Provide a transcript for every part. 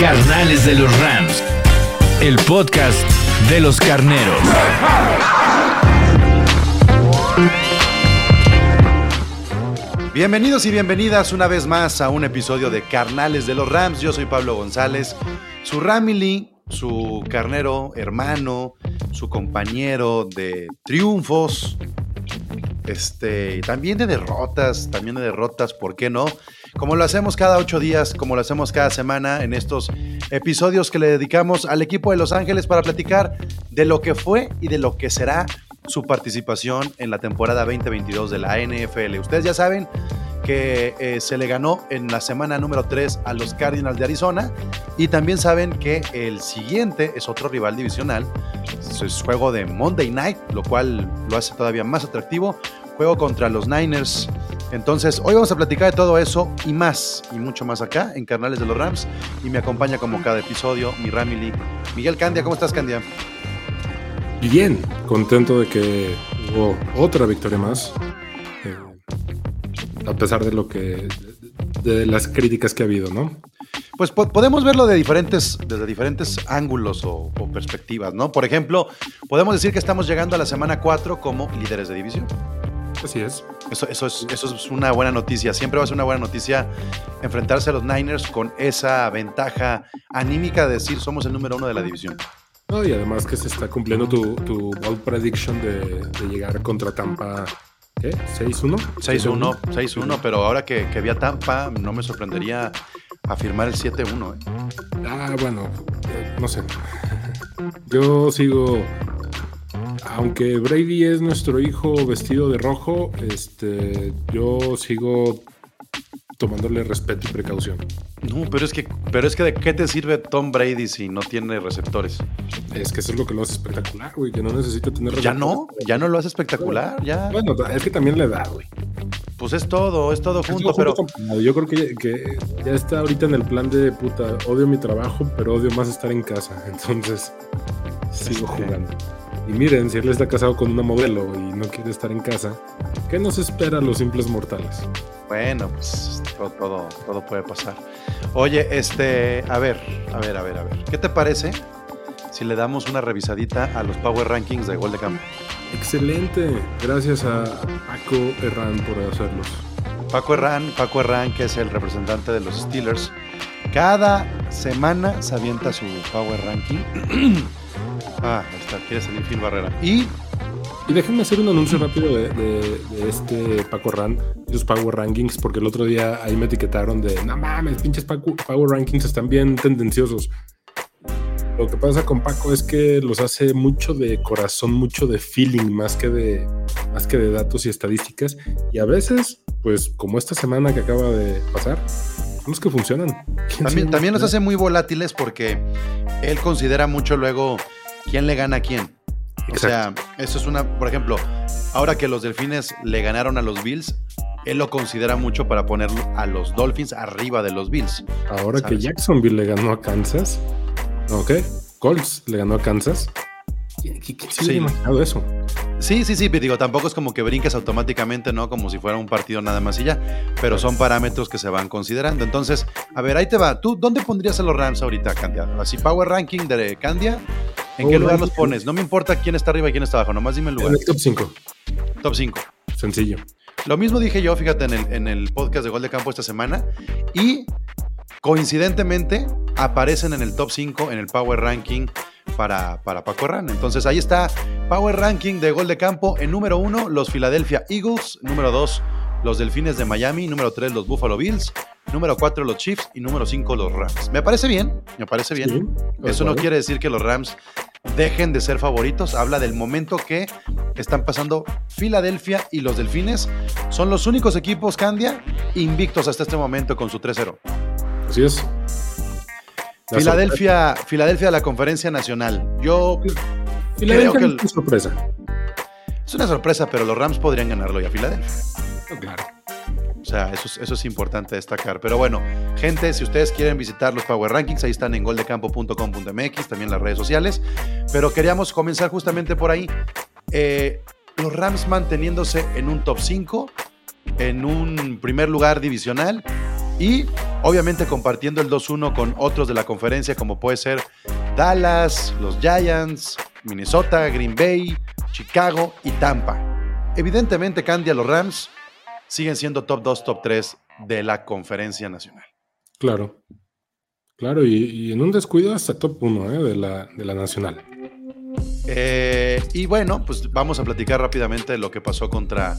Carnales de los Rams. El podcast de los carneros. Bienvenidos y bienvenidas una vez más a un episodio de Carnales de los Rams. Yo soy Pablo González, su Ramily, su carnero hermano, su compañero de triunfos, este, también de derrotas, también de derrotas, ¿por qué no? Como lo hacemos cada ocho días, como lo hacemos cada semana en estos episodios que le dedicamos al equipo de Los Ángeles para platicar de lo que fue y de lo que será su participación en la temporada 2022 de la NFL. Ustedes ya saben que eh, se le ganó en la semana número 3 a los Cardinals de Arizona y también saben que el siguiente es otro rival divisional, es juego de Monday Night, lo cual lo hace todavía más atractivo, juego contra los Niners. Entonces, hoy vamos a platicar de todo eso y más, y mucho más acá en Carnales de los Rams. Y me acompaña como cada episodio mi Ramily. Miguel Candia, ¿cómo estás, Candia? Bien, contento de que hubo otra victoria más. eh, a pesar de lo que. de las críticas que ha habido, ¿no? Pues po- podemos verlo de diferentes, desde diferentes ángulos o, o perspectivas, ¿no? Por ejemplo, podemos decir que estamos llegando a la semana 4 como líderes de división. Así es. Eso, eso, es, eso es una buena noticia. Siempre va a ser una buena noticia enfrentarse a los Niners con esa ventaja anímica de decir somos el número uno de la división. No, y además que se está cumpliendo tu, tu bold prediction de, de llegar contra Tampa. ¿Qué? ¿6-1? 6-1, 6-1, pero ahora que, que vi a Tampa, no me sorprendería afirmar el 7-1. ¿eh? Ah, bueno, eh, no sé. Yo sigo. Aunque Brady es nuestro hijo vestido de rojo, este, yo sigo tomándole respeto y precaución. No, pero es que, pero es que de qué te sirve Tom Brady si no tiene receptores. Es que eso es lo que lo hace espectacular, güey, que no necesita tener Ya receptores. no, ya no lo hace espectacular, ya. Bueno, es que también le da, güey. Pues es todo, es todo Es junto, todo pero junto. Yo creo que, que ya está ahorita en el plan de puta, odio mi trabajo, pero odio más estar en casa. Entonces, sigo Este. jugando. Y miren, si él está casado con una modelo y no quiere estar en casa, ¿qué nos espera a los simples mortales? bueno, pues todo, todo, todo puede pasar. Oye, este, a ver, a ver, a ver, a ver. ¿Qué te parece si le damos una revisadita a los Power Rankings de Gol de Campo? Excelente. Gracias a Paco Herrán por hacerlos. Paco Herrán, Paco Herrán, que es el representante de los Steelers, cada semana se avienta su Power Ranking. ah, está, quiere salir Phil Barrera. Y Y déjenme hacer un anuncio rápido de, de- de este Paco Ran, sus Power Rankings, porque el otro día ahí me etiquetaron de, no mames, pinches Paco- Power Rankings están bien tendenciosos. Lo que pasa con Paco es que los hace mucho de corazón, mucho de feeling, más que de, más que de datos y estadísticas. Y a veces, pues como esta semana que acaba de pasar, son los que funcionan. ¿Quién también, también los hace muy volátiles porque él considera mucho luego quién le gana a quién. O sea, eso es una, por ejemplo, ahora que los delfines le ganaron a los Bills, él lo considera mucho para poner a los Dolphins arriba de los Bills. Ahora que. Jacksonville le ganó a Kansas, ¿no qué? Colts le ganó a Kansas. ¿Quién, Sí. eso? Sí, sí, sí, pero digo, tampoco es como que brinques automáticamente, ¿no? Como si fuera un partido nada más y ya, pero son parámetros que se van considerando. Entonces, a ver, ahí te va. ¿Tú dónde pondrías a los Rams ahorita, Candia? Así, Power Ranking de Candia, ¿en qué lugar los pones? No me importa quién está arriba y quién está abajo, nomás dime el En lugar. el top 5. Top 5. Sencillo. Lo mismo dije yo, fíjate, en el, en el podcast de Gol de Campo esta semana. Y coincidentemente aparecen en el top 5 en el Power Ranking para, para Paco Herrán. Entonces ahí está Power Ranking de Gol de Campo. En número 1, los Philadelphia Eagles. Número 2, los Delfines de Miami. Número 3, los Buffalo Bills. Número 4, los Chiefs. Y número 5, los Rams. Me parece bien, me parece bien. Sí, Eso no quiere decir que los Rams dejen de ser favoritos. Habla del momento que están pasando Filadelfia y los Delfines. Son los únicos equipos, Candia, invictos hasta este momento con su 3-0. Así es. La Filadelfia, Filadelfia de la Conferencia Nacional. Yo sorpresa. Filadelfia creo que el- es sorpresa. es una sorpresa, pero los Rams podrían ganarlo ya Filadelfia. Claro. O sea, eso es, eso es importante destacar. Pero bueno, gente, si ustedes quieren visitar los Power Rankings, ahí están en goldecampo.com.mx, también las redes sociales. Pero queríamos comenzar justamente por ahí. Eh, los Rams manteniéndose en un top 5, en un primer lugar divisional y obviamente compartiendo el 2-1 con otros de la conferencia, como puede ser Dallas, los Giants, Minnesota, Green Bay, Chicago y Tampa. Evidentemente, Candia, los Rams siguen siendo top 2, top 3 de la conferencia nacional. Claro. Claro, y, y en un descuido hasta top 1 de, la, de la nacional. Eh, y bueno, pues vamos a platicar rápidamente de lo que pasó contra,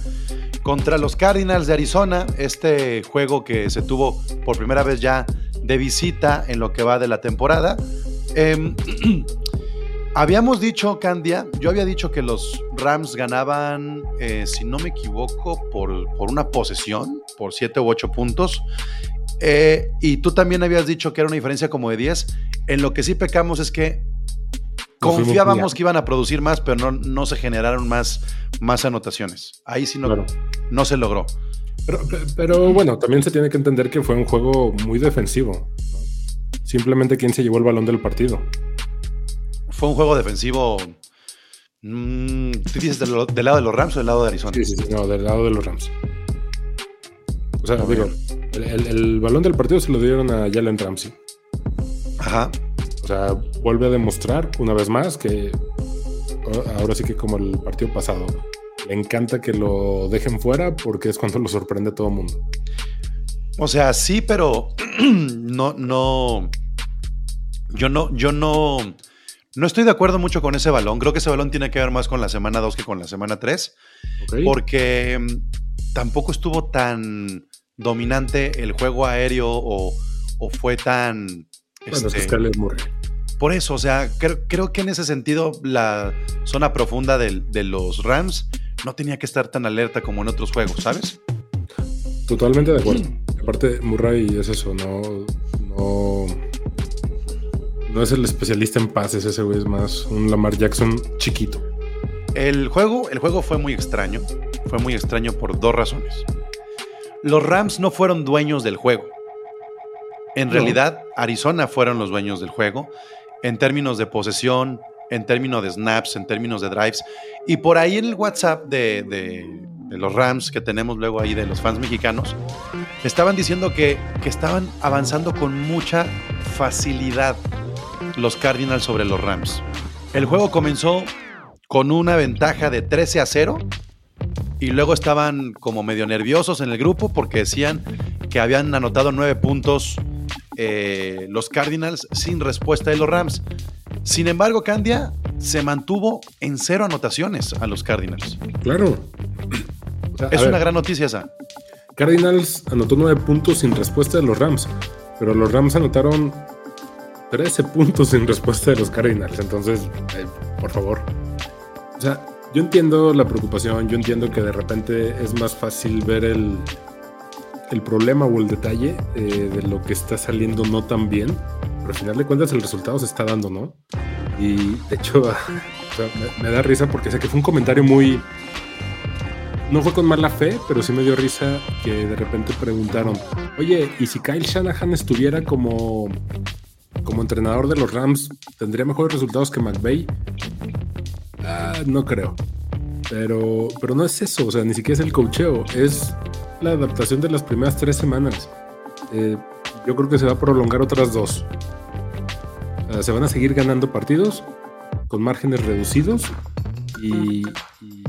contra los Cardinals de Arizona, este juego que se tuvo por primera vez ya de visita en lo que va de la temporada. Em, habíamos dicho, Candia, yo había dicho que los Rams ganaban, eh, si no me equivoco, por, por una posesión, por 7 u 8 puntos. Eh, y tú también habías dicho que era una diferencia como de 10. En lo que sí pecamos es que confiábamos que iban a producir más, pero no, no se generaron más, más anotaciones. Ahí sí no, Claro. no se logró. Pero, pe- pero bueno, también se tiene que entender que fue un juego muy defensivo. Simplemente quién se llevó el balón del partido. Fue un juego defensivo. mm, ¿Tú dices del, del lado de los Rams o del lado de Arizona? Sí, sí, sí, no, del lado de los Rams. O sea, digo, el, el- el balón del partido se lo dieron a Jalen Ramsey. Ajá. O sea, vuelve a demostrar una vez más que ahora sí que como el partido pasado, le encanta que lo dejen fuera porque es cuando lo sorprende a todo el mundo. O sea, sí, pero no, no. Yo no, yo no. No estoy de acuerdo mucho con ese balón. Creo que ese balón tiene que ver más con la semana 2 que con la semana 3. ¿ok? Porque mm, tampoco estuvo tan dominante el juego aéreo o, o fue tan. bueno, es que este, es Murray. Por eso, o sea, creo, creo que en ese sentido la zona profunda de los Rams no tenía que estar tan alerta como en otros juegos, ¿sabes? Totalmente de acuerdo. Aparte, Murray es eso, no, no, no es el especialista en pases, ese güey es más un Lamar Jackson chiquito. El juego, el juego fue muy extraño. Fue muy extraño por dos razones. Los Rams no fueron dueños del juego. En No. realidad, Arizona fueron los dueños del juego en términos de posesión, en términos de snaps, en términos de drives. Y por ahí en el WhatsApp de, de- de los Rams que tenemos luego ahí de los fans mexicanos, estaban diciendo que, que estaban avanzando con mucha facilidad los Cardinals sobre los Rams. El juego comenzó con una ventaja de 13 a 0 y luego estaban como medio nerviosos en el grupo porque decían que habían anotado nueve puntos eh, los Cardinals sin respuesta de los Rams. Sin embargo, Candia se mantuvo en cero anotaciones a los Cardinals. Claro. O sea, a Es ver, una gran noticia esa. Cardinals anotó nueve puntos sin respuesta de los Rams, pero los Rams anotaron 13 puntos sin respuesta de los Cardinals. Entonces, eh, por favor. O sea, yo entiendo la preocupación, yo entiendo que de repente es más fácil ver el, el problema o el detalle eh, de lo que está saliendo no tan bien, pero al final de cuentas el resultado se está dando, ¿no? Y de hecho, me da risa porque sé que fue un comentario muy, no fue con mala fe, pero sí me dio risa que de repente preguntaron, oye, ¿y si Kyle Shanahan estuviera como, como entrenador de los Rams, tendría mejores resultados que McVay? Ah, no creo. Pero, pero no es eso, o sea, ni siquiera es el cocheo, es la adaptación de las primeras tres semanas. Eh, yo creo que se va a prolongar otras dos. Se van a seguir ganando partidos con márgenes reducidos y, y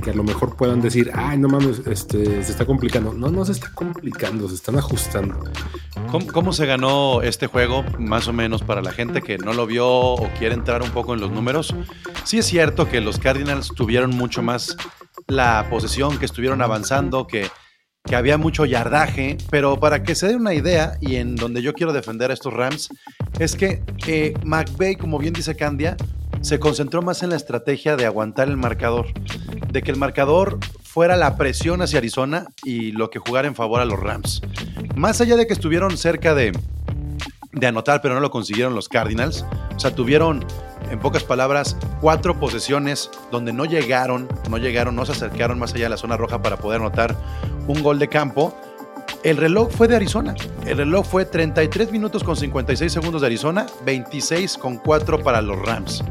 que a lo mejor puedan decir, ay, no mames, este, se está complicando. No, no se está complicando, se están ajustando. ¿Cómo, cómo se ganó este juego? Más o menos para la gente que no lo vio o quiere entrar un poco en los números. Sí es cierto que los Cardinals tuvieron mucho más la posesión, que estuvieron avanzando, que, que había mucho yardaje, pero para que se den una idea y en donde yo quiero defender a estos Rams, es que eh, McVay, como bien dice Candia, se concentró más en la estrategia de aguantar el marcador, de que el marcador fuera la presión hacia Arizona y lo que jugara en favor a los Rams. Más allá de que estuvieron cerca de, de anotar, pero no lo consiguieron los Cardinals. O sea, tuvieron, en pocas palabras, cuatro posesiones donde no llegaron, no llegaron, no se acercaron más allá de la zona roja para poder anotar un gol de campo. El reloj fue de Arizona. El reloj fue 33 minutos con 56 segundos de Arizona, 26 con 4 para los Rams.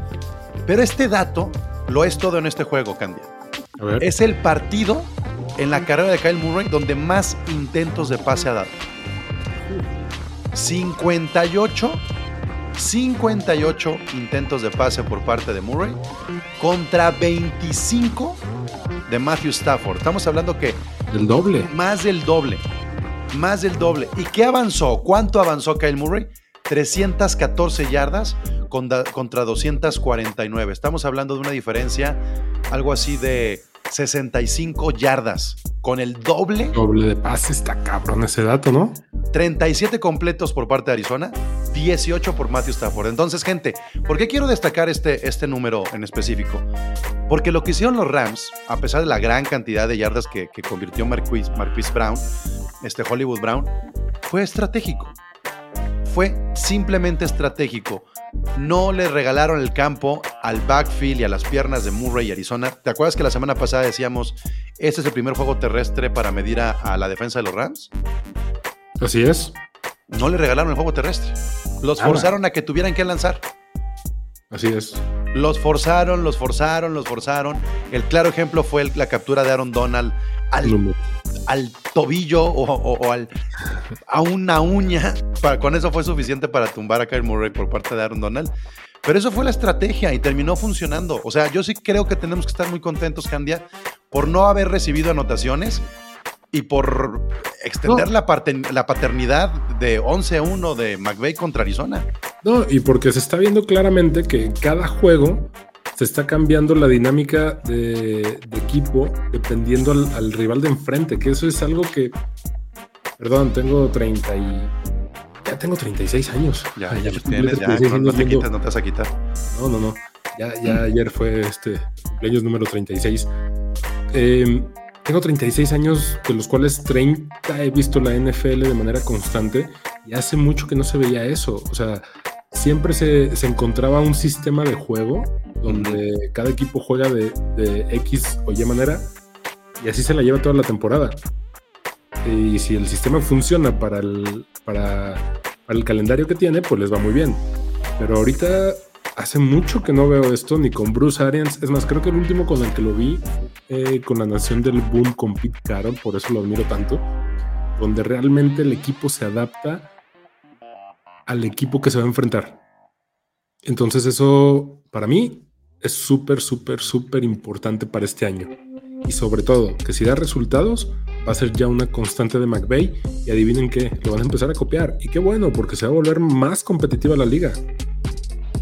Pero este dato lo es todo en este juego, Candia. A ver. Es el partido en la carrera de Kyle Murray donde más intentos de pase ha dado. 58, 58 intentos de pase por parte de Murray contra 25 de Matthew Stafford. Estamos hablando que El doble. más del doble. Más del doble. ¿Y qué avanzó? ¿Cuánto avanzó Kyle Murray? 314 yardas contra, contra 249. Estamos hablando de una diferencia, algo así de 65 yardas. Con el doble, Doble de pase. Está cabrón ese dato, ¿no? 37 completos por parte de Arizona, 18 por Matthew Stafford. Entonces, gente, ¿por qué quiero destacar este, este número en específico? Porque lo que hicieron los Rams, a pesar de la gran cantidad de yardas que, que convirtió Marquise, Marquise Brown, este Hollywood Brown, fue estratégico. Fue simplemente estratégico. No le regalaron el campo al backfield y a las piernas de Murray y Arizona. ¿Te acuerdas que la semana pasada decíamos, este es el primer juego terrestre para medir a, a la defensa de los Rams? Así es. No le regalaron el juego terrestre. Los forzaron a que tuvieran que lanzar. Así es. Los forzaron, los forzaron, los forzaron. El claro ejemplo fue el- la captura de Aaron Donald al. Al tobillo o, o- o al, a una uña. Para- con eso fue suficiente para tumbar a Kyle Murray por parte de Aaron Donald. Pero eso fue la estrategia y terminó funcionando. O sea, yo sí creo que tenemos que estar muy contentos, Candia, por no haber recibido anotaciones y por extender No. la, parte- la paternidad de 11-1 de McVay contra Arizona. No, y porque se está viendo claramente que en cada juego se está cambiando la dinámica de, de equipo dependiendo al, al rival de enfrente, que eso es algo que, perdón, tengo 30 y... Ya tengo 36 años. Ya, Ay, ya los tienes, ya, 36 no, no te quitas, no te vas a quitar. No, no, no. Ya, ya ayer fue este cumpleaños número 36. Eh, tengo 36 años, de los cuales 30 he visto la NFL de manera constante y hace mucho que no se veía eso. O sea, siempre se, se encontraba un sistema de juego donde cada equipo juega de, de X o Y manera y así se la lleva toda la temporada. Y si el sistema funciona para el, para, para el calendario que tiene, pues les va muy bien. Pero ahorita hace mucho que no veo esto, ni con Bruce Arians. Es más, creo que el último con el que lo vi, eh, con la Nación del Boom, con Pete Carroll, por eso lo admiro tanto, donde realmente el equipo se adapta al equipo que se va a enfrentar. Entonces eso, para mí, es súper, súper, súper importante para este año. Y sobre todo, que si da resultados, va a ser ya una constante de McVay. Y adivinen qué, lo van a empezar a copiar. Y qué bueno, porque se va a volver más competitiva la liga.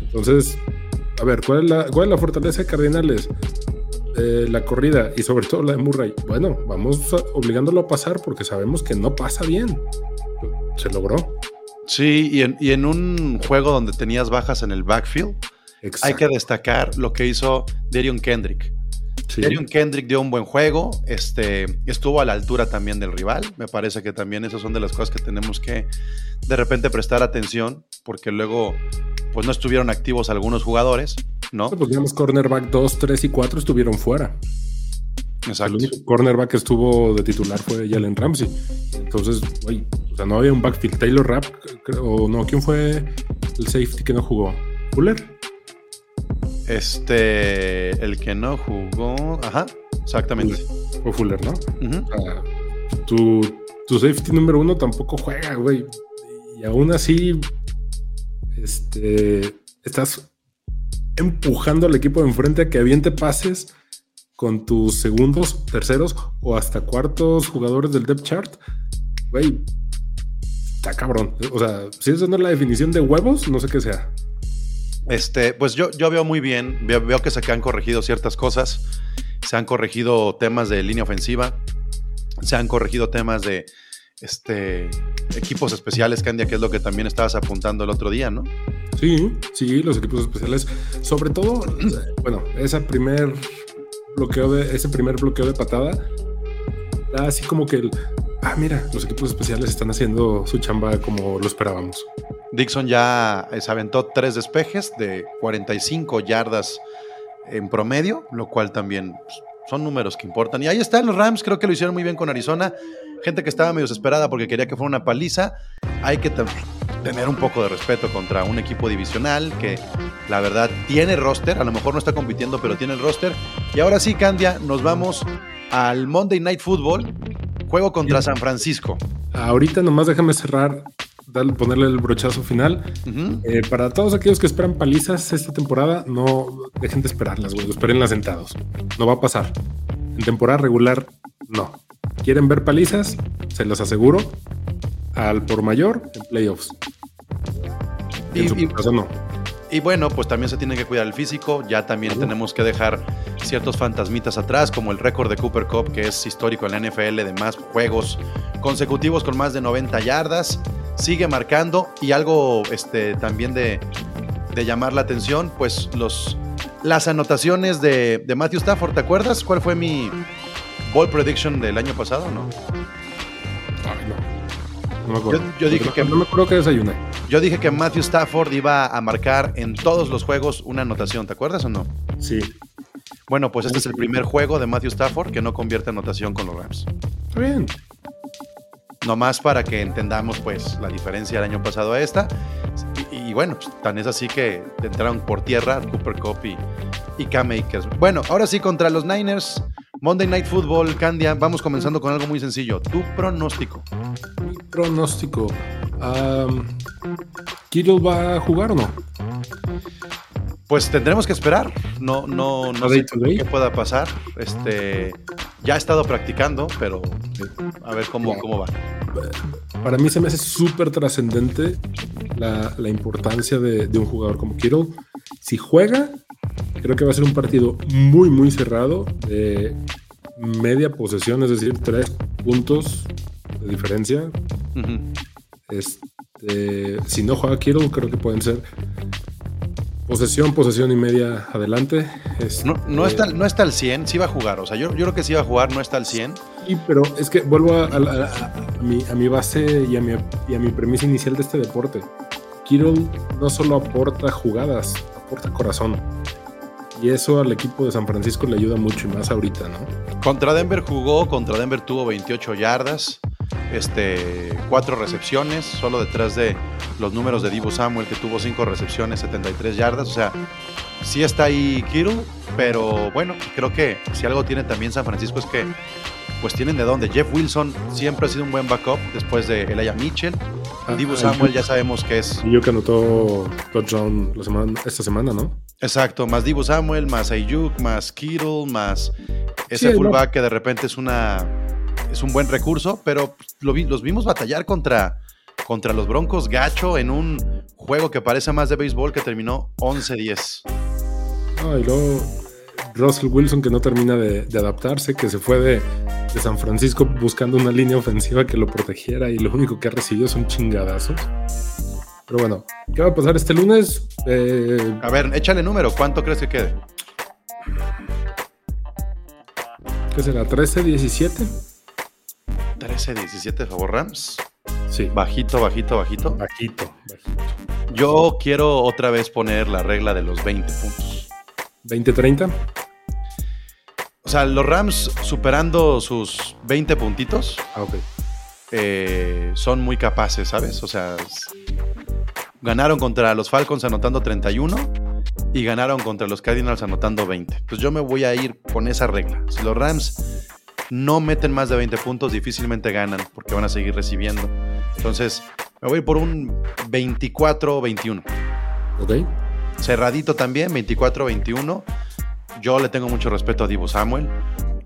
Entonces, a ver, ¿cuál es la, cuál es la fortaleza de Cardinales? Eh, la corrida y sobre todo la de Murray. Bueno, vamos obligándolo a pasar porque sabemos que no pasa bien. Se logró. Sí, y en, y en un juego donde tenías bajas en el backfield, hay que destacar lo que hizo Darion Kendrick. Sí. Darion Kendrick dio un buen juego, este, estuvo a la altura también del rival. Me parece que también esas son de las cosas que tenemos que de repente prestar atención, porque luego pues no estuvieron activos algunos jugadores, ¿no? Pues digamos, cornerback 2, 3 y 4 estuvieron fuera. El Exacto. único cornerback que estuvo de titular fue Jalen Ramsey. Entonces, güey, o sea, no había un backfield. Taylor Rapp, creo- o no, ¿quién fue el safety que no jugó? ¿Fuller? Este, el que no jugó, ajá, exactamente. Fue Fuller, ¿no? Sea, tu, tu safety número uno tampoco juega, güey. Y aún así, este, estás empujando al equipo de enfrente a que aviente pases con tus segundos, terceros o hasta cuartos jugadores del depth chart. Güey, está cabrón. O sea, si eso no es la definición de huevos, no sé qué sea. Este, pues yo, yo veo muy bien, veo, veo que se han corregido ciertas cosas, se han corregido temas de línea ofensiva, se han corregido temas de este, equipos especiales, Candia, que es lo que también estabas apuntando el otro día, ¿no? Sí, sí, los equipos especiales. Sobre todo, bueno, ese primer bloqueo de, ese primer bloqueo de patada, da así como que el, ah, mira, los equipos especiales están haciendo su chamba como lo esperábamos. Dixon ya se aventó tres despejes de 45 yardas en promedio, lo cual también pues, son números que importan. Y ahí están los Rams, creo que lo hicieron muy bien con Arizona. Gente que estaba medio desesperada porque quería que fuera una paliza. Hay que tener un poco de respeto contra un equipo divisional que la verdad tiene roster, a lo mejor no está compitiendo, pero tiene el roster. Y ahora sí, Candia, nos vamos al Monday Night Football, juego contra San Francisco. Ahorita nomás déjame cerrar, ponerle el brochazo final. Eh, para todos aquellos que esperan palizas esta temporada, no dejen de esperarlas, güey. Espérenlas sentados. No va a pasar. En temporada regular, no. ¿Quieren ver palizas? Se los aseguro. Al por mayor en playoffs. Y- en su y- caso, no. Y bueno, pues también se tiene que cuidar el físico, ya también tenemos que dejar ciertos fantasmitas atrás, como el récord de Cooper Cup, que es histórico en la NFL de más juegos consecutivos con más de 90 yardas, sigue marcando y algo este, también de, de llamar la atención, pues los, las anotaciones de, de Matthew Stafford, ¿te acuerdas cuál fue mi ball prediction del año pasado? No? Ay, no. No me acuerdo. Yo- yo dije no, que- No me acuerdo que desayuné. Yo dije que Matthew Stafford iba a marcar en todos los juegos una anotación, ¿te acuerdas o no? Sí. Bueno, pues este es el primer juego de Matthew Stafford que no convierte anotación con los Rams. Está bien. Nomás para que entendamos pues la diferencia del año pasado a esta. Y, y bueno, pues, tan es así que entraron por tierra Cooper Cup y, y Cam Akers. Bueno, ahora sí contra los Niners, Monday Night Football, Candia, vamos comenzando con algo muy sencillo. Tu pronóstico. Mi pronóstico. ¿Kittle va a jugar o no? Pues tendremos que esperar. No, no, no ¿A sé qué pueda pasar. Este ya ha estado practicando, pero a ver cómo, cómo va. Para mí se me hace súper trascendente la, la importancia de, de un jugador como Kittle. Si juega, creo que va a ser un partido muy, muy cerrado de media posesión, es decir, tres puntos de diferencia. Este, si no juega Kittle, creo que pueden ser posesión, posesión y media adelante. Este, No, no, está, no está al 100, sí va a jugar. O sea, yo, yo creo que sí va a jugar, no está al 100. Sí, pero es que vuelvo a, a- a- a mi, a mi base y a mi, y a mi premisa inicial de este deporte. Kittle no solo aporta jugadas, aporta corazón. Y eso al equipo de San Francisco le ayuda mucho y más ahorita, ¿no? Contra Denver jugó, contra Denver tuvo 28 yardas, este, cuatro recepciones, solo detrás de los números de Divo Samuel, que tuvo cinco recepciones, 73 yardas. O sea, sí está ahí Kittle, pero bueno, creo que si algo tiene también San Francisco es que pues tienen de dónde. Jeff Wilson siempre ha sido un buen backup después de Elijah Mitchell. Ah, Divo ah, Samuel Ayuk. ya sabemos que es Y yo que anotó touchdown la semana, esta semana, ¿no? Exacto, más Divo Samuel, más Ayuk, más Kittle, más ese Sí, fullback que de repente es una es un buen recurso, pero lo vi- los vimos batallar contra, contra los Broncos gacho en un juego que parece más de béisbol que terminó 11-10. Ah, y luego Russell Wilson que no termina de, de adaptarse, que se fue de, de San Francisco buscando una línea ofensiva que lo protegiera y lo único que ha recibido son chingadazos. Pero bueno, ¿qué va a pasar este lunes? Eh, A ver, échale número, ¿cuánto crees que quede? ¿Qué será? ¿13, 17? 13-17 favor Rams. Sí. Bajito, bajito, bajito. Bajito, bajito. Yo quiero otra vez poner la regla de los 20 puntos. 20, 30. O sea, los Rams superando sus 20 puntitos Ah, ok. eh, son muy capaces, ¿sabes? O sea, ganaron contra los Falcons anotando 31 y ganaron contra los Cardinals anotando 20. Pues yo me voy a ir con esa regla. Si los Rams no meten más de 20 puntos, difícilmente ganan porque van a seguir recibiendo. Entonces, me voy por un 24-21. Ok. Cerradito también, 24-21. Yo le tengo mucho respeto a Divo Samuel.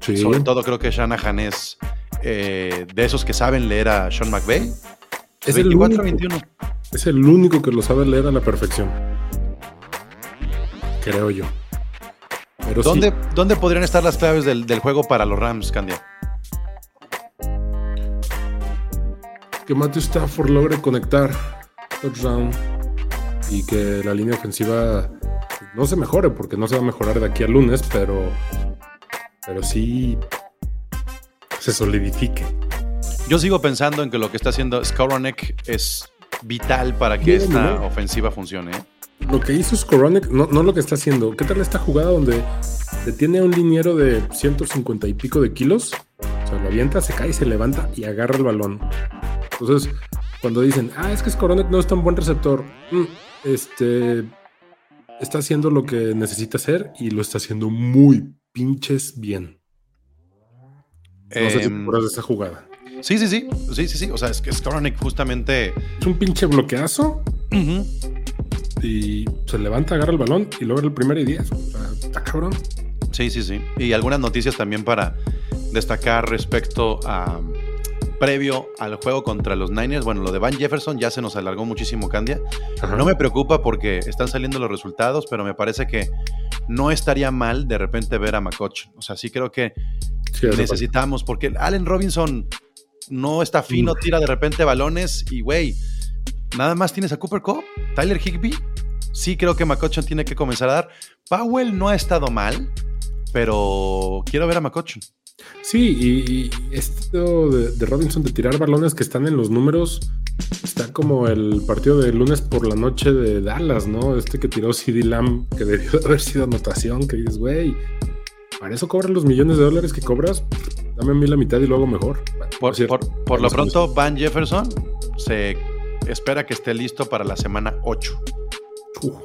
Sí. Sobre todo creo que Shanahan es eh, de esos que saben leer a Sean McVay. Es el, único, 24-21. es el único que lo sabe leer a la perfección. Creo yo. Pero ¿Dónde, sí, ¿Dónde podrían estar las claves del, del juego para los Rams, Candia? que Matthew Stafford logre conectar touchdown y que la línea ofensiva no se mejore, porque no se va a mejorar de aquí al lunes, pero, pero sí se solidifique. Yo sigo pensando en que lo que está haciendo Skowronek es vital para que Bien, esta ¿no? ofensiva funcione. ¿eh? Lo que hizo Skoronek, no, no lo que está haciendo. ¿Qué tal esta jugada donde detiene a un liniero de 150 y pico de kilos? O sea, lo avienta, se cae, se levanta y agarra el balón. Entonces, cuando dicen, ah, es que Skoronek no es tan buen receptor, mm, este está haciendo lo que necesita hacer y lo está haciendo muy pinches bien. No sé si te Em, de esa jugada. sí, sí, sí. Sí, sí, sí. O sea, es que Skoronek justamente. Es un pinche bloqueazo y se levanta, agarra el balón y logra el primer y 10. O sea, está cabrón. Sí, sí, sí. Y algunas noticias también para destacar respecto a previo al juego contra los Niners. Bueno, lo de Van Jefferson ya se nos alargó muchísimo, Candia. Ajá. No me preocupa porque están saliendo los resultados, pero me parece que no estaría mal de repente ver a McCutcheon. O sea, sí creo que Sí, necesitamos, porque Allen Robinson no está fino, tira de repente balones y, güey, nada más tienes a Cooper Cup, Tyler Higby. Sí creo que McCutcheon tiene que comenzar a dar. Powell no ha estado mal, pero quiero ver a McCutcheon. Sí, y, y esto de, de Robinson de tirar balones que están en los números está como el partido de lunes por la noche de Dallas, ¿no? Este que tiró CD Lamb, que debió de haber sido anotación, que dices, güey, para eso cobras los millones de dólares que cobras, dame a mí la mitad y lo hago mejor. Por, cierto, por- por lo pronto, Van Jefferson se espera que esté listo para la semana 8. eso. Uf,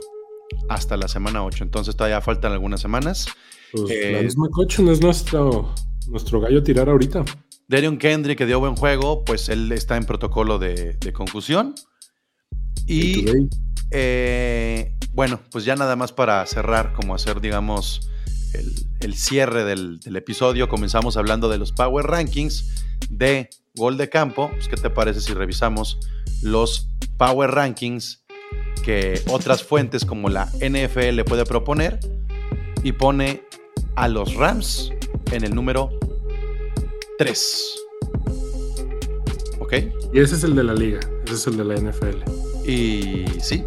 Hasta la semana 8. Entonces todavía faltan algunas semanas. pues Eh, la misma coche no es nuestro, nuestro gallo tirar ahorita. Darion Kendrick, que dio buen juego, pues él está en protocolo de, de concusión. Y eh, bueno, pues ya nada más para cerrar, como hacer, digamos, el, el cierre del, del episodio, comenzamos hablando de los Power Rankings de gol de campo. Pues, ¿Qué te parece si revisamos los Power Rankings que otras fuentes como la NFL puede proponer? Y pone a los Rams en el número 3. ¿Ok? Y ese es el de la liga, ese es el de la NFL. Y sí,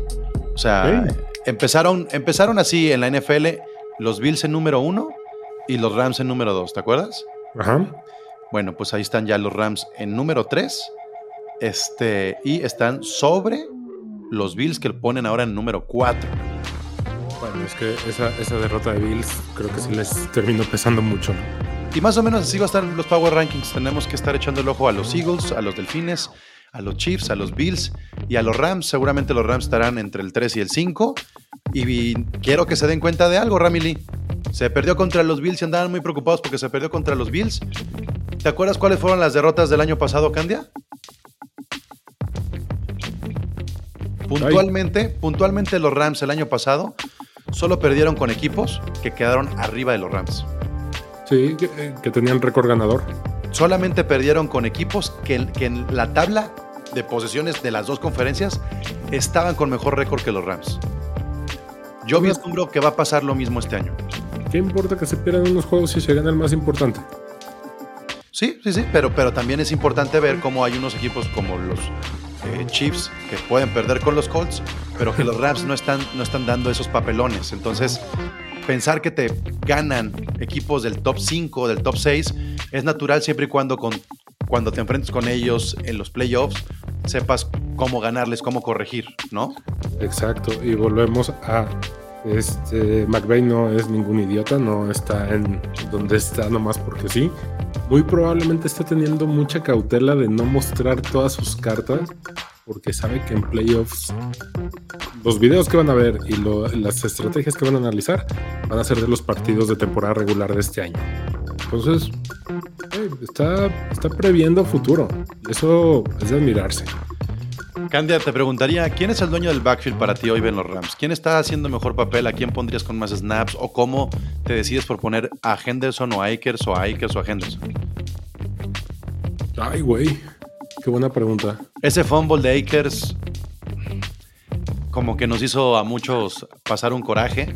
o sea, empezaron, empezaron así en la NFL los Bills en número uno y los Rams en número dos, ¿te acuerdas? Ajá. Bueno, pues ahí están ya los Rams en número tres este, y están sobre los Bills que lo ponen ahora en número cuatro. Bueno, es que esa, esa derrota de Bills creo que sí les terminó pesando mucho. Y más o menos así va a estar los Power Rankings. Tenemos que estar echando el ojo a los Eagles, a los Delfines, a los Chiefs, a los Bills y a los Rams. Seguramente los Rams estarán entre el 3 y el 5. Y quiero que se den cuenta de algo, Ramily. Se perdió contra los Bills y andaban muy preocupados porque se perdió contra los Bills. ¿Te acuerdas cuáles fueron las derrotas del año pasado, Candia? Puntualmente, puntualmente los Rams el año pasado solo perdieron con equipos que quedaron arriba de los Rams. Sí, que, eh, que tenían récord ganador. solamente perdieron con equipos que, que en la tabla de posesiones de las dos conferencias estaban con mejor récord que los Rams. Yo vislumbro que va a pasar lo mismo este año. ¿Qué importa que se pierdan unos juegos si se gana el más importante? Sí, sí, sí, pero, pero también es importante ver cómo hay unos equipos como los eh, Chiefs que pueden perder con los Colts, pero que los Rams no están, no están dando esos papelones. Entonces, pensar que te ganan equipos del top 5, del top 6, es natural siempre y cuando, con, cuando te enfrentes con ellos en los playoffs, sepas cómo ganarles, cómo corregir, ¿no? Exacto. Y volvemos a. Este. McVeigh no es ningún idiota, no está en donde está nomás porque sí. Muy probablemente está teniendo mucha cautela de no mostrar todas sus cartas porque sabe que en playoffs los videos que van a ver y las estrategias que van a analizar van a ser de los partidos de temporada regular de este año. Entonces, está, está previendo futuro. Eso es de admirarse. Candia, te preguntaría, ¿quién es el dueño del backfield para ti hoy en los Rams? ¿Quién está haciendo mejor papel? ¿A quién pondrías con más snaps? ¿O cómo te decides por poner a Henderson o a Akers o a Akers o a Henderson? Ay, güey. Qué buena pregunta. Ese fumble de Akers como que nos hizo a muchos pasar un coraje.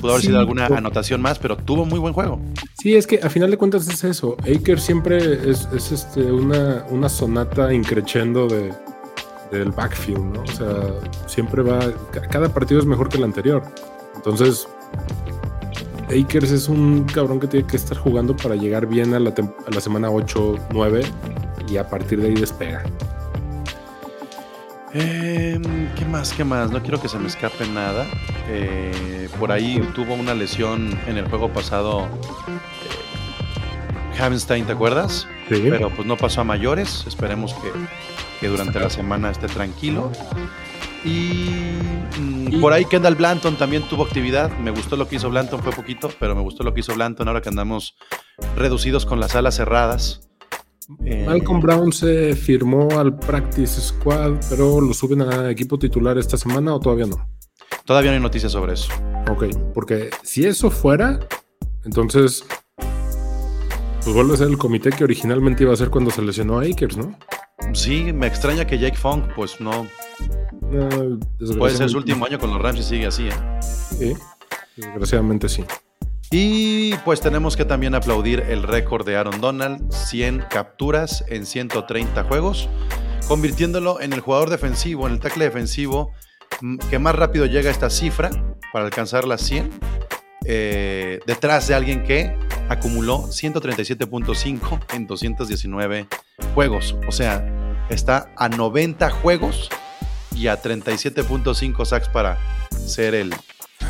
Pudo haber Sí, sido alguna anotación más, pero tuvo muy buen juego. Sí, es que a final de cuentas es eso. Aker siempre es, es, este, una, una sonata increchendo de, del backfield, ¿no? O sea, siempre va. ca- Cada partido es mejor que el anterior. Entonces, Akers es un cabrón que tiene que estar jugando para llegar bien a la, a la semana 8, 9 y a partir de ahí despega. Em, ¿Qué más? ¿Qué más? No quiero que se me escape nada. Eh, por ahí tuvo una lesión en el juego pasado. Eh, Havenstein, ¿te acuerdas? Sí. Pero pues no pasó a mayores. Esperemos que, que durante la semana esté tranquilo. Y, mm, Y- por ahí Kendall Blanton también tuvo actividad. Me gustó lo que hizo Blanton, fue poquito, pero me gustó lo que hizo Blanton ahora que andamos reducidos con las alas cerradas. Eh, Malcolm Brown se firmó al Practice Squad, pero lo suben a equipo titular esta semana o todavía no. Todavía no hay noticias sobre eso. Ok, porque si eso fuera, entonces pues vuelve a ser el comité que originalmente iba a ser cuando se lesionó a Akers, ¿no? Sí, me extraña que Jake Funk, pues no, No, puede ser su último año con los Rams y sigue así. ¿eh? Sí, desgraciadamente sí. Y pues tenemos que también aplaudir el récord de Aaron Donald, 100 capturas en 130 juegos, convirtiéndolo en el jugador defensivo, en el tackle defensivo mm, que más rápido llega a esta cifra para alcanzar las 100, eh, detrás de alguien que acumuló 137.5 en 219 juegos. O sea, está a 90 juegos y a 37.5 sacks para ser el,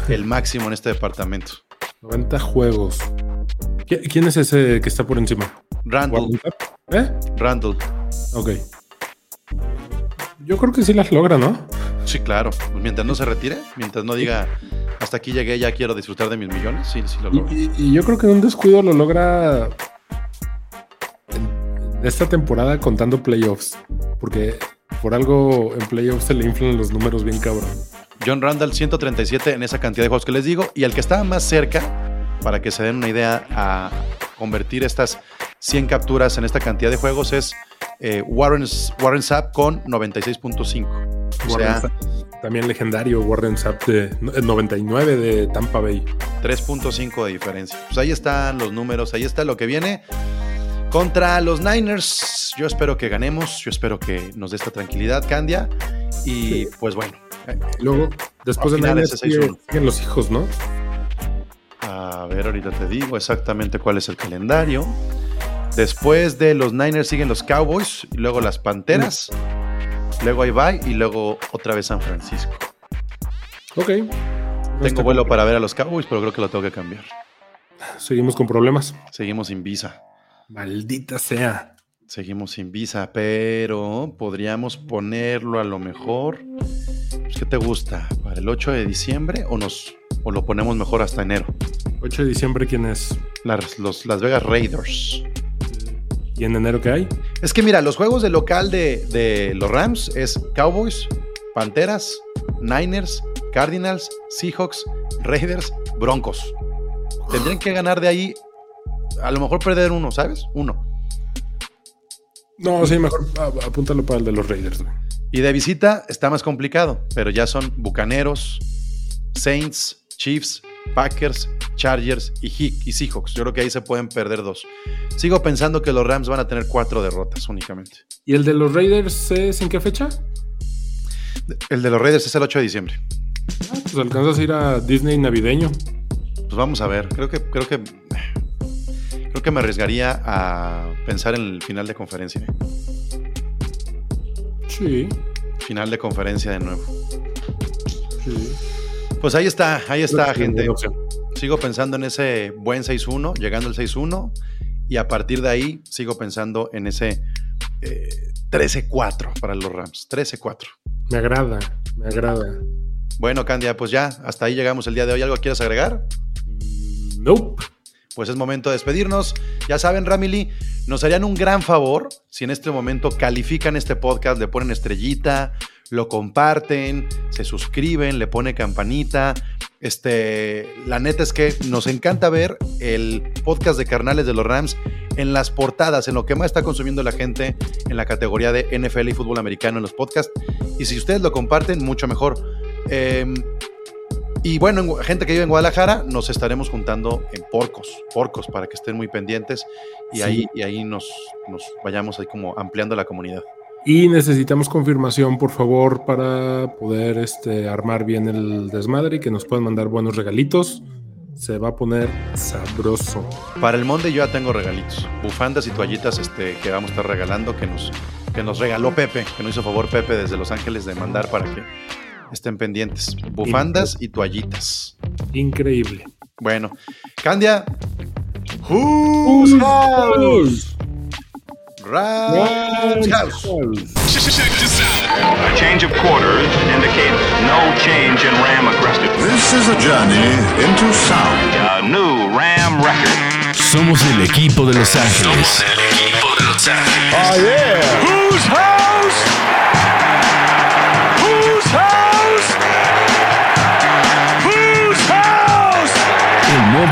el máximo en este departamento. 90 juegos. ¿Qui- ¿Quién es ese que está por encima? Randall, ¿Eh? Randall. Ok. Yo creo que sí las logra, ¿no? Sí, claro. Pues mientras no se retire, mientras no diga hasta aquí llegué, ya quiero disfrutar de mis millones, sí, sí lo logra. y- y yo creo que en un descuido lo logra esta temporada contando playoffs. Porque por algo en playoffs se le inflan los números bien cabrón. John Randall, 137 en esa cantidad de juegos que les digo. Y el que estaba más cerca, para que se den una idea, a convertir estas 100 capturas en esta cantidad de juegos es eh, Warren, Warren Sapp con 96.5. O sea, también legendario Warren Sapp de no- el 99 de Tampa Bay. 3.5 de diferencia. Pues ahí están los números, ahí está lo que viene. Contra los Niners, yo espero que ganemos, yo espero que nos dé esta tranquilidad, Candia. Y pues bueno, eh, luego, después de Niners, ese sigue- 6-1. siguen los hijos, ¿no? a ver, ahorita te digo exactamente cuál es el calendario. Después de los Niners siguen los Cowboys, y luego las Panteras, luego ahí va y luego otra vez San Francisco. Ok. No Tengo vuelo complicado. para ver a los Cowboys, pero creo que lo tengo que cambiar. Seguimos con problemas. Seguimos sin visa. Maldita sea. Seguimos sin visa, pero podríamos ponerlo a lo mejor. pues, ¿Qué te gusta? ¿Para el 8 de diciembre o, nos, o lo ponemos mejor hasta enero? 8 de diciembre, ¿quién es? Las, los Las Vegas Raiders. ¿Y en enero qué hay? Es que mira, los juegos de local de, de los Rams es Cowboys, Panteras, Niners, Cardinals, Seahawks, Raiders, Broncos. Tendrían que ganar de ahí, a lo mejor perder uno, ¿sabes? Uno. No, sí, mejor apúntalo para el de los Raiders. güey. Y de visita está más complicado, pero ya son Bucaneros, Saints, Chiefs, Packers, Chargers y, He- y Seahawks. Yo creo que ahí se pueden perder dos. Sigo pensando que los Rams van a tener cuatro derrotas únicamente. ¿Y el de los Raiders es en qué fecha? El de los Raiders es el 8 de diciembre. Ah, pues alcanzas a ir a Disney navideño. Pues vamos a ver. Creo que, creo que, creo que me arriesgaría a pensar en el final de conferencia. ¿eh? Sí, Final de conferencia de nuevo. sí. Pues ahí está, ahí está, gente. Sigo pensando en ese buen 6-1, llegando al 6-1. Y a partir de ahí sigo pensando en ese eh, 13-4 para los Rams. 13-4. Me agrada, me agrada. Bueno, Candia, pues ya, hasta ahí llegamos el día de hoy. ¿Algo quieres agregar? Nope. Pues es momento de despedirnos. Ya saben, Ramily, nos harían un gran favor si en este momento califican este podcast, le ponen estrellita, lo comparten, se suscriben, le ponen campanita. Este, la neta es que nos encanta ver el podcast de Carnales de los Rams en las portadas, en lo que más está consumiendo la gente en la categoría de NFL y fútbol americano en los podcasts. Y si ustedes lo comparten, mucho mejor. Em, y bueno, gente que vive en Guadalajara, nos estaremos juntando en Porcos, Porcos, para que estén muy pendientes y Sí. ahí, y ahí nos, nos vayamos ahí como ampliando la comunidad. Y necesitamos confirmación, por favor, para poder este, armar bien el desmadre y que nos puedan mandar buenos regalitos. se va a poner sabroso. Para el Monday yo ya tengo regalitos. Bufandas y toallitas este, que vamos a estar regalando que nos, que nos regaló Pepe, que nos hizo favor Pepe desde Los Ángeles de mandar para que estén pendientes. Bufandas y toallitas. Increíble. Bueno, Candia. Who's house? Rams house. A change of quarters indicates no change in Ram aggressive. This is a journey into sound. A new Ram record. Somos el equipo de Los Ángeles. Somos el equipo de Los Ángeles. Oh yeah. Whose house?